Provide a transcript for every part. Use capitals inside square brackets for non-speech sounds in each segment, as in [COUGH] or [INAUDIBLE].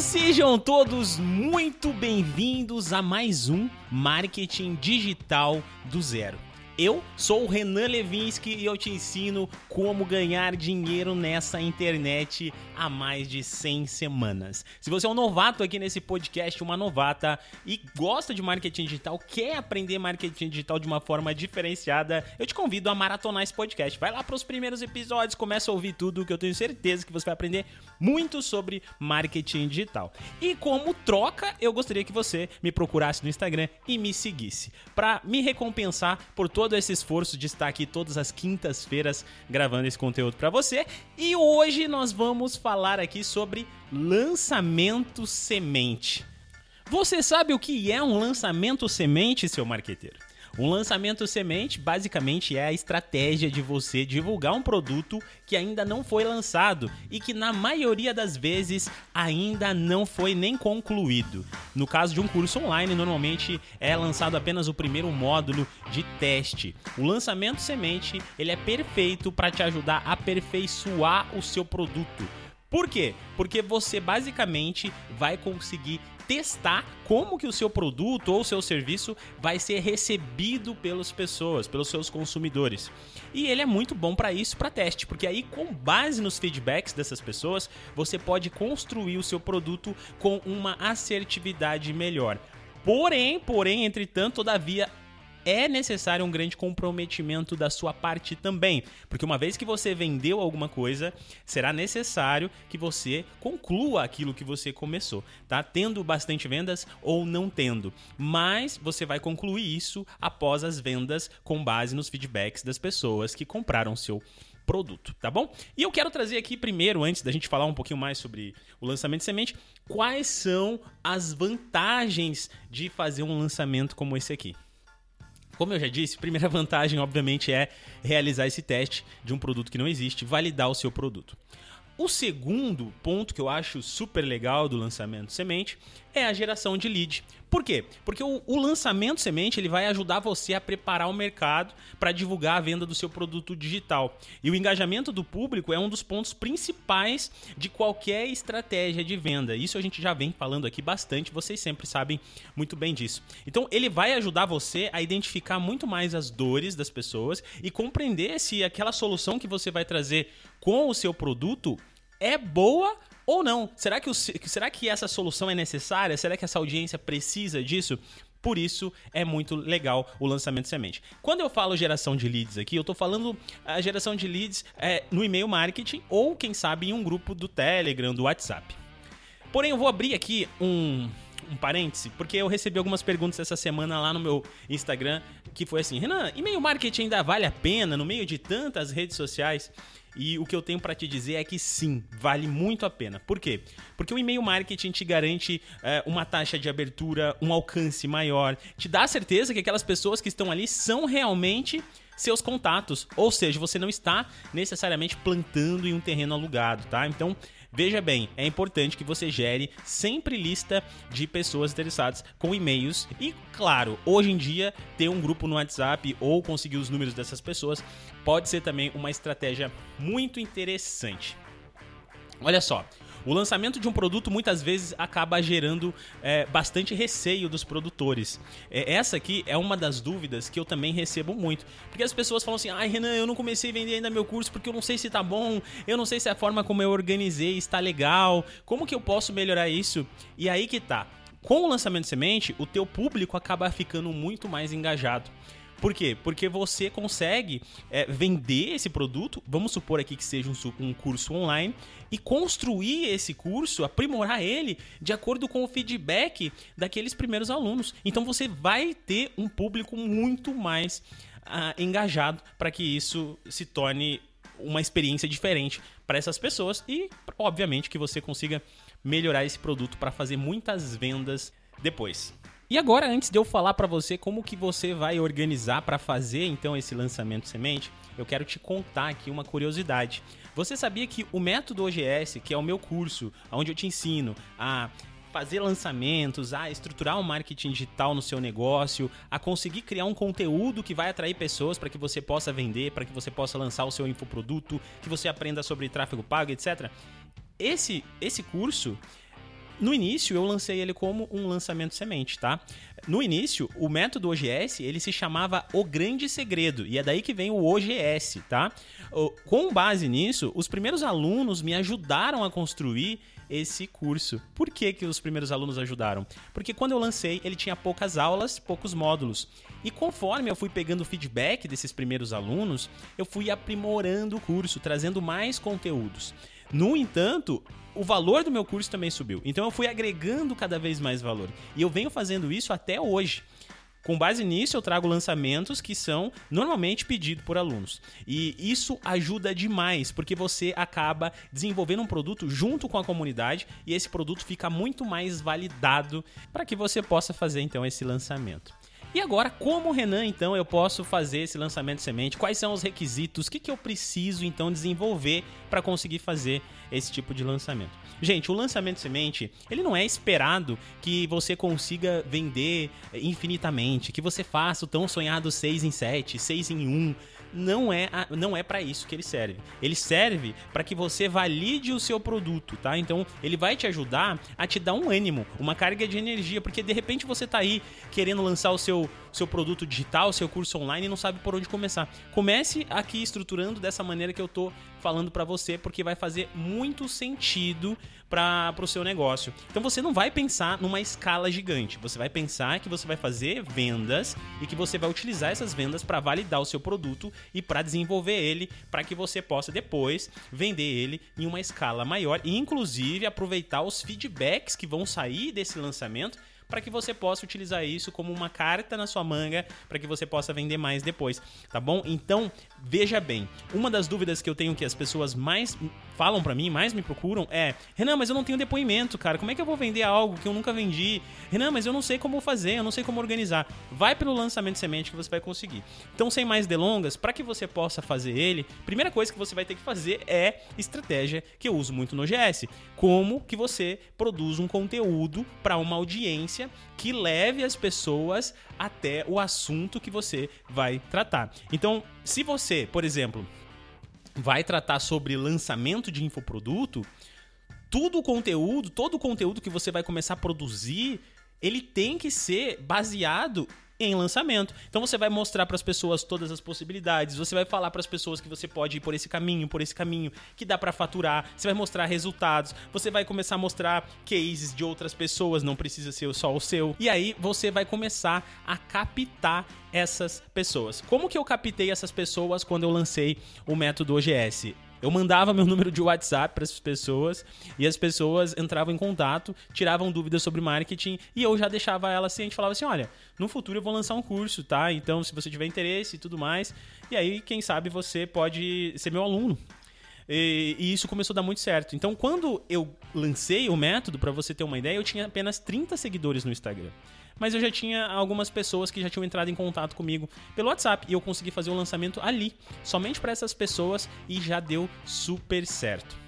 Sejam todos muito bem-vindos a mais um Marketing Digital do Zero. Eu sou o Renan Levinsky e eu te ensino como ganhar dinheiro nessa internet há mais de 100 semanas. Se você é um novato aqui nesse podcast, uma novata e gosta de marketing digital, quer aprender marketing digital de uma forma diferenciada, eu te convido a maratonar esse podcast. Vai lá para os primeiros episódios, começa a ouvir tudo que eu tenho certeza que você vai aprender muito sobre marketing digital. E como troca, eu gostaria que você me procurasse no Instagram e me seguisse para me recompensar por todo esse esforço de estar aqui todas as quintas-feiras gravando esse conteúdo para você. E hoje nós vamos falar aqui sobre lançamento semente. Você sabe o que é um lançamento semente, seu marqueteiro? Um lançamento semente basicamente é a estratégia de você divulgar um produto que ainda não foi lançado e que na maioria das vezes ainda não foi nem concluído. No caso de um curso online, normalmente é lançado apenas o primeiro módulo de teste. O lançamento semente, ele é perfeito para te ajudar a aperfeiçoar o seu produto. Por quê? Porque você basicamente vai conseguir testar como que o seu produto ou o seu serviço vai ser recebido pelas pessoas, pelos seus consumidores. E ele é muito bom para isso, para teste, porque aí com base nos feedbacks dessas pessoas, você pode construir o seu produto com uma assertividade melhor. Porém, porém, entretanto, todavia, é necessário um grande comprometimento da sua parte também, porque uma vez que você vendeu alguma coisa, será necessário que você conclua aquilo que você começou, tá? Tendo bastante vendas ou não tendo, mas você vai concluir isso após as vendas com base nos feedbacks das pessoas que compraram seu produto, tá bom? E eu quero trazer aqui primeiro, antes da gente falar um pouquinho mais sobre o lançamento de semente, quais são as vantagens de fazer um lançamento como esse aqui. Como eu já disse, [LAUGHS] primeira vantagem, obviamente, é realizar esse teste de um produto que não existe, validar o seu produto. O segundo ponto que eu acho super legal do lançamento semente é a geração de lead. Por quê? Porque o, o lançamento semente ele vai ajudar você a preparar o mercado para divulgar a venda do seu produto digital. E o engajamento do público é um dos pontos principais de qualquer estratégia de venda. Isso a gente já vem falando aqui bastante, vocês sempre sabem muito bem disso. Então ele vai ajudar você a identificar muito mais as dores das pessoas e compreender se aquela solução que você vai trazer com o seu produto é boa ou não. Será que, o, será que essa solução é necessária? Será que essa audiência precisa disso? Por isso é muito legal o lançamento semente. Quando eu falo geração de leads aqui, eu estou falando a geração de leads é, no e-mail marketing ou, quem sabe, em um grupo do Telegram, do WhatsApp. Porém, eu vou abrir aqui um, um parêntese, porque eu recebi algumas perguntas essa semana lá no meu Instagram, que foi assim, Renan, e-mail marketing ainda vale a pena no meio de tantas redes sociais? E o que eu tenho para te dizer é que sim, vale muito a pena. Por quê? Porque o e-mail marketing te garante é, uma taxa de abertura, um alcance maior, te dá a certeza que aquelas pessoas que estão ali são realmente seus contatos. Ou seja, você não está necessariamente plantando em um terreno alugado, tá? Então, Veja bem, é importante que você gere sempre lista de pessoas interessadas com e-mails e, claro, hoje em dia ter um grupo no WhatsApp ou conseguir os números dessas pessoas pode ser também uma estratégia muito interessante. Olha só, o lançamento de um produto muitas vezes acaba gerando é, bastante receio dos produtores. É, essa aqui é uma das dúvidas que eu também recebo muito. Porque as pessoas falam assim: ai, Renan, eu não comecei a vender ainda meu curso porque eu não sei se tá bom, eu não sei se a forma como eu organizei está legal, como que eu posso melhorar isso? E aí que tá. Com o lançamento de semente, o teu público acaba ficando muito mais engajado. Por quê? Porque você consegue é, vender esse produto, vamos supor aqui que seja um, um curso online, e construir esse curso, aprimorar ele de acordo com o feedback daqueles primeiros alunos. Então você vai ter um público muito mais uh, engajado para que isso se torne uma experiência diferente para essas pessoas e, obviamente, que você consiga melhorar esse produto para fazer muitas vendas depois. E agora, antes de eu falar para você como que você vai organizar para fazer então esse lançamento semente, eu quero te contar aqui uma curiosidade. Você sabia que o método OGS, que é o meu curso, onde eu te ensino a fazer lançamentos, a estruturar um marketing digital no seu negócio, a conseguir criar um conteúdo que vai atrair pessoas para que você possa vender, para que você possa lançar o seu infoproduto, que você aprenda sobre tráfego pago, etc. Esse esse curso no início eu lancei ele como um lançamento semente, tá? No início, o método OGS, ele se chamava O Grande Segredo, e é daí que vem o OGS, tá? Com base nisso, os primeiros alunos me ajudaram a construir esse curso. Por que, que os primeiros alunos ajudaram? Porque quando eu lancei, ele tinha poucas aulas, poucos módulos. E conforme eu fui pegando feedback desses primeiros alunos, eu fui aprimorando o curso, trazendo mais conteúdos. No entanto, o valor do meu curso também subiu. Então eu fui agregando cada vez mais valor. E eu venho fazendo isso até hoje. Com base nisso, eu trago lançamentos que são normalmente pedidos por alunos. E isso ajuda demais, porque você acaba desenvolvendo um produto junto com a comunidade e esse produto fica muito mais validado para que você possa fazer então esse lançamento. E agora, como Renan, então, eu posso fazer esse lançamento de semente? Quais são os requisitos? O que, que eu preciso, então, desenvolver para conseguir fazer esse tipo de lançamento? Gente, o lançamento de semente, ele não é esperado que você consiga vender infinitamente, que você faça o tão sonhado 6 em 7, 6 em 1 não é, não é para isso que ele serve. Ele serve para que você valide o seu produto, tá? Então, ele vai te ajudar a te dar um ânimo, uma carga de energia, porque de repente você tá aí querendo lançar o seu seu produto digital, seu curso online e não sabe por onde começar. Comece aqui estruturando dessa maneira que eu tô falando para você, porque vai fazer muito sentido para o seu negócio. Então você não vai pensar numa escala gigante, você vai pensar que você vai fazer vendas e que você vai utilizar essas vendas para validar o seu produto e para desenvolver ele para que você possa depois vender ele em uma escala maior e inclusive aproveitar os feedbacks que vão sair desse lançamento para que você possa utilizar isso como uma carta na sua manga para que você possa vender mais depois, tá bom? Então, veja bem, uma das dúvidas que eu tenho que as pessoas mais falam para mim, mais me procuram é: "Renan, mas eu não tenho depoimento, cara. Como é que eu vou vender algo que eu nunca vendi? Renan, mas eu não sei como fazer, eu não sei como organizar". Vai pelo lançamento semente que você vai conseguir. Então, sem mais delongas, para que você possa fazer ele, primeira coisa que você vai ter que fazer é estratégia que eu uso muito no GS, como que você produz um conteúdo para uma audiência que leve as pessoas até o assunto que você vai tratar. Então, se você, por exemplo, vai tratar sobre lançamento de infoproduto, tudo o conteúdo, todo o conteúdo que você vai começar a produzir, ele tem que ser baseado em lançamento. Então você vai mostrar para as pessoas todas as possibilidades, você vai falar para as pessoas que você pode ir por esse caminho, por esse caminho, que dá para faturar, você vai mostrar resultados, você vai começar a mostrar cases de outras pessoas, não precisa ser só o seu. E aí você vai começar a captar essas pessoas. Como que eu captei essas pessoas quando eu lancei o método OGS? Eu mandava meu número de WhatsApp para essas pessoas e as pessoas entravam em contato, tiravam dúvidas sobre marketing e eu já deixava ela assim, a gente falava assim, olha, no futuro eu vou lançar um curso, tá? Então, se você tiver interesse e tudo mais, e aí, quem sabe você pode ser meu aluno. E, e, isso começou a dar muito certo. Então, quando eu lancei o método, para você ter uma ideia, eu tinha apenas 30 seguidores no Instagram mas eu já tinha algumas pessoas que já tinham entrado em contato comigo pelo WhatsApp e eu consegui fazer o lançamento ali, somente para essas pessoas e já deu super certo.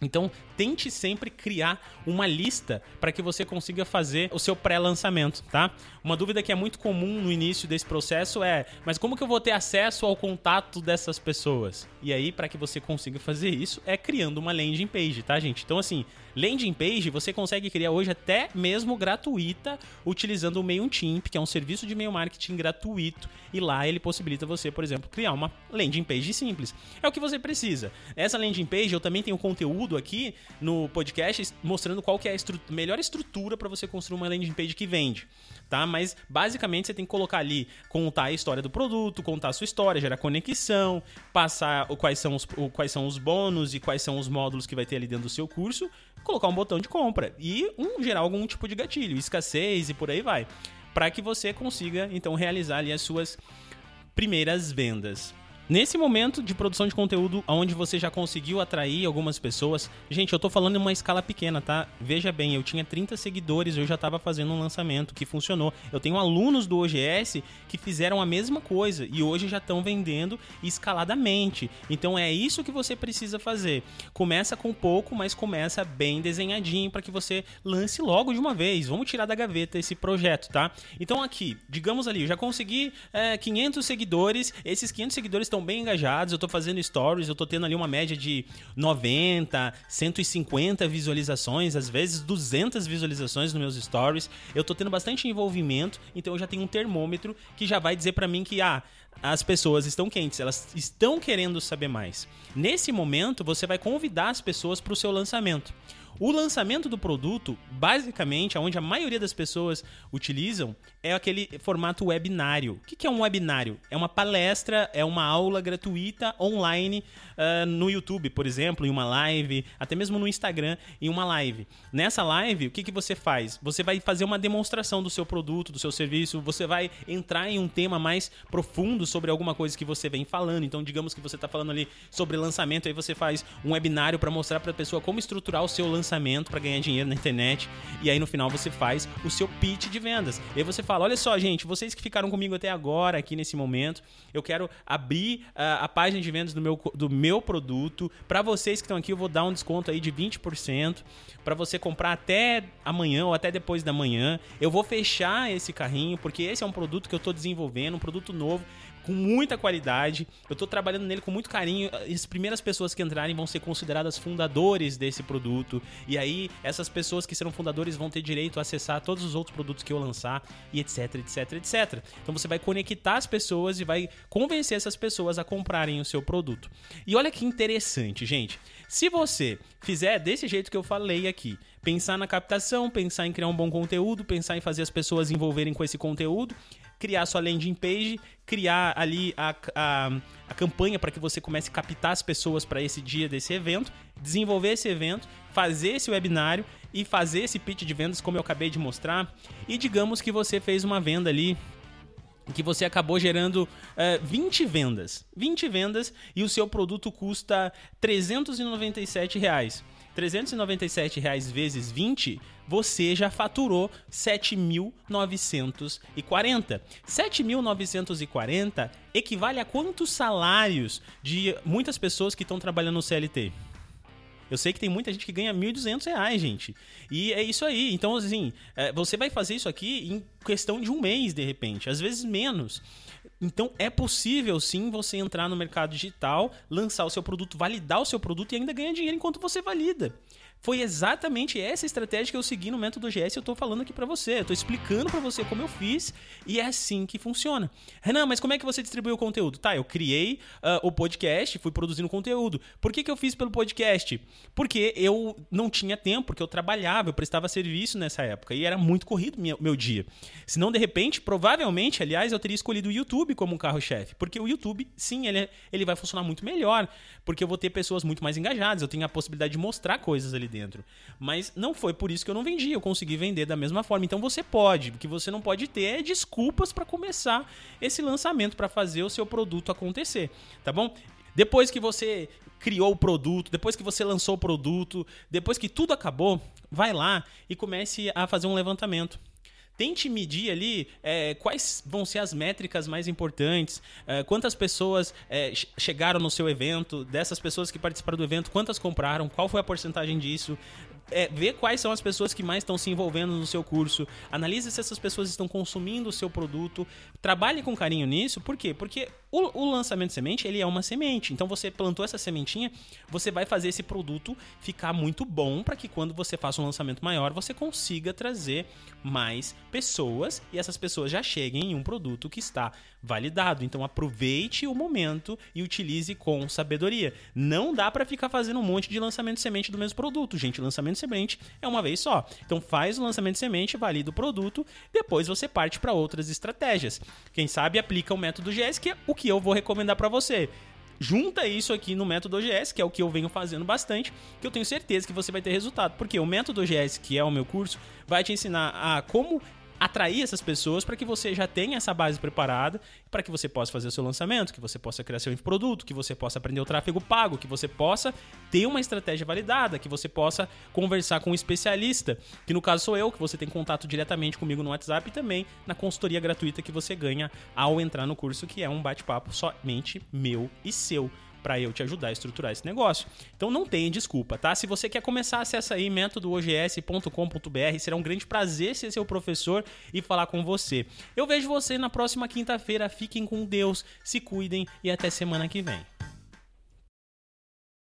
Então, tente sempre criar uma lista para que você consiga fazer o seu pré-lançamento, tá? Uma dúvida que é muito comum no início desse processo é: mas como que eu vou ter acesso ao contato dessas pessoas? E aí, para que você consiga fazer isso, é criando uma landing page, tá, gente? Então, assim, landing page você consegue criar hoje até mesmo gratuita utilizando o MailChimp, que é um serviço de e-mail marketing gratuito, e lá ele possibilita você, por exemplo, criar uma landing page simples. É o que você precisa. Essa landing page eu também tenho conteúdo aqui no podcast mostrando qual que é a estru melhor estrutura para você construir uma landing page que vende tá? Mas basicamente você tem que colocar ali, contar a história do produto, contar a sua história, gerar conexão, passar quais, são os, quais são os bônus e quais são os módulos que vai ter ali dentro do seu curso, colocar um botão de compra e um, gerar algum tipo de gatilho, escassez e por aí vai, para que você consiga então realizar ali as suas primeiras vendas. Nesse momento de produção de conteúdo, onde você já conseguiu atrair algumas pessoas, gente, eu tô falando em uma escala pequena, tá? Veja bem, eu tinha 30 seguidores, eu já tava fazendo um lançamento que funcionou. Eu tenho alunos do OGS que fizeram a mesma coisa e hoje já estão vendendo escaladamente. Então é isso que você precisa fazer. Começa com pouco, mas começa bem desenhadinho para que você lance logo de uma vez. Vamos tirar da gaveta esse projeto, tá? Então aqui, digamos ali, eu já consegui é, 500 seguidores, esses 500 seguidores estão estão bem engajados, eu tô fazendo stories, eu tô tendo ali uma média de 90, 150 visualizações, às vezes 200 visualizações nos meus stories. Eu tô tendo bastante envolvimento, então eu já tenho um termômetro que já vai dizer para mim que ah, as pessoas estão quentes, elas estão querendo saber mais. Nesse momento, você vai convidar as pessoas para o seu lançamento. O lançamento do produto, basicamente, onde a maioria das pessoas utilizam, é aquele formato webinário. O que é um webinário? É uma palestra, é uma aula gratuita online uh, no YouTube, por exemplo, em uma live, até mesmo no Instagram, em uma live. Nessa live, o que, que você faz? Você vai fazer uma demonstração do seu produto, do seu serviço, você vai entrar em um tema mais profundo sobre alguma coisa que você vem falando. Então, digamos que você está falando ali sobre lançamento, aí você faz um webinário para mostrar para a pessoa como estruturar o seu lançamento para ganhar dinheiro na internet. E aí no final você faz o seu pitch de vendas. E aí você fala: olha só, gente, vocês que ficaram comigo até agora aqui nesse momento, eu quero abrir uh, a página de vendas do meu, do meu produto. Para vocês que estão aqui, eu vou dar um desconto aí de 20% para você comprar até amanhã ou até depois da manhã. Eu vou fechar esse carrinho porque esse é um produto que eu estou desenvolvendo, um produto novo com muita qualidade. Eu estou trabalhando nele com muito carinho. As primeiras pessoas que entrarem vão ser consideradas fundadores desse produto. E aí, essas pessoas que serão fundadores vão ter direito a acessar todos os outros produtos que eu lançar e etc, etc, etc. Então você vai conectar as pessoas e vai convencer essas pessoas a comprarem o seu produto. E olha que interessante, gente. Se você fizer desse jeito que eu falei aqui, pensar na captação, pensar em criar um bom conteúdo, pensar em fazer as pessoas envolverem com esse conteúdo, criar sua landing page, criar ali a, a, a campanha para que você comece a captar as pessoas para esse dia desse evento, desenvolver esse evento, fazer esse webinário e fazer esse pitch de vendas como eu acabei de mostrar. E digamos que você fez uma venda ali que você acabou gerando uh, eh, 20 vendas. 20 vendas e o seu produto custa 397 reais. 397 reais vezes 20, você já faturou 7.940. 7.940 equivale a quantos salários de muitas pessoas que estão trabalhando no CLT? Eu sei que tem muita gente que ganha 1.200 reais, gente. E é isso aí. Então, assim, é, você vai fazer isso aqui em questão de um mês, de repente. Às vezes menos. Então é possível sim você entrar no mercado digital, lançar o seu produto, validar o seu produto e ainda ganhar dinheiro enquanto você valida. Foi exatamente essa estratégia que eu segui no método GS. Eu estou falando aqui para você, eu tô explicando para você como eu fiz e é assim que funciona. Renan, mas como é que você distribuiu o conteúdo? Tá, eu criei uh, o podcast, fui produzindo conteúdo. Por que, que eu fiz pelo podcast? Porque eu não tinha tempo, porque eu trabalhava, eu prestava serviço nessa época e era muito corrido meu, meu dia. Senão, de repente, provavelmente, aliás, eu teria escolhido o YouTube como um carro-chefe, porque o YouTube, sim, ele, é, ele vai funcionar muito melhor, porque eu vou ter pessoas muito mais engajadas, eu tenho a possibilidade de mostrar coisas ali dentro dentro. Mas não foi por isso que eu não vendi, eu consegui vender da mesma forma. Então você pode, o que você não pode ter é desculpas para começar esse lançamento, para fazer o seu produto acontecer, tá bom? Depois que você criou o produto, depois que você lançou o produto, depois que tudo acabou, vai lá e comece a fazer um levantamento. Tente medir ali é, quais vão ser as métricas mais importantes, é, quantas pessoas é, chegaram no seu evento, dessas pessoas que participaram do evento, quantas compraram, qual foi a porcentagem disso, é, ver quais são as pessoas que mais estão se envolvendo no seu curso, analise se essas pessoas estão consumindo o seu produto, trabalhe com carinho nisso, por quê? Porque o, o, lançamento de semente, ele é uma semente, então você plantou essa sementinha, você vai fazer esse produto ficar muito bom para que quando você faça um lançamento maior, você consiga trazer mais pessoas e essas pessoas já cheguem em um produto que está validado. Então aproveite o momento e utilize com sabedoria. Não dá para ficar fazendo um monte de lançamento de semente do mesmo produto, gente. Lançamento de semente é uma vez só. Então faz o lançamento de semente, valida o produto, depois você parte para outras estratégias. Quem sabe aplica o método GS, que é o que eu vou recomendar para você junta isso aqui no método OGS, que é o que eu venho fazendo bastante, que eu tenho certeza que você vai ter resultado. Porque o método OGS, que é o meu curso, vai te ensinar a como atrair essas pessoas para que você já tenha essa base preparada, para que você possa fazer o seu lançamento, que você possa criar seu produto, que você possa aprender o tráfego pago, que você possa ter uma estratégia validada, que você possa conversar com um especialista, que no caso sou eu, que você tem contato diretamente comigo no WhatsApp e também na consultoria gratuita que você ganha ao entrar no curso, que é um bate-papo somente meu e seu para eu te ajudar a estruturar esse negócio. Então não tem desculpa, tá? Se você quer começar, acessa aí métodoogs.com.br. Será um grande prazer ser seu professor e falar com você. Eu vejo você na próxima quinta-feira. Fiquem com Deus, se cuidem e até semana que vem.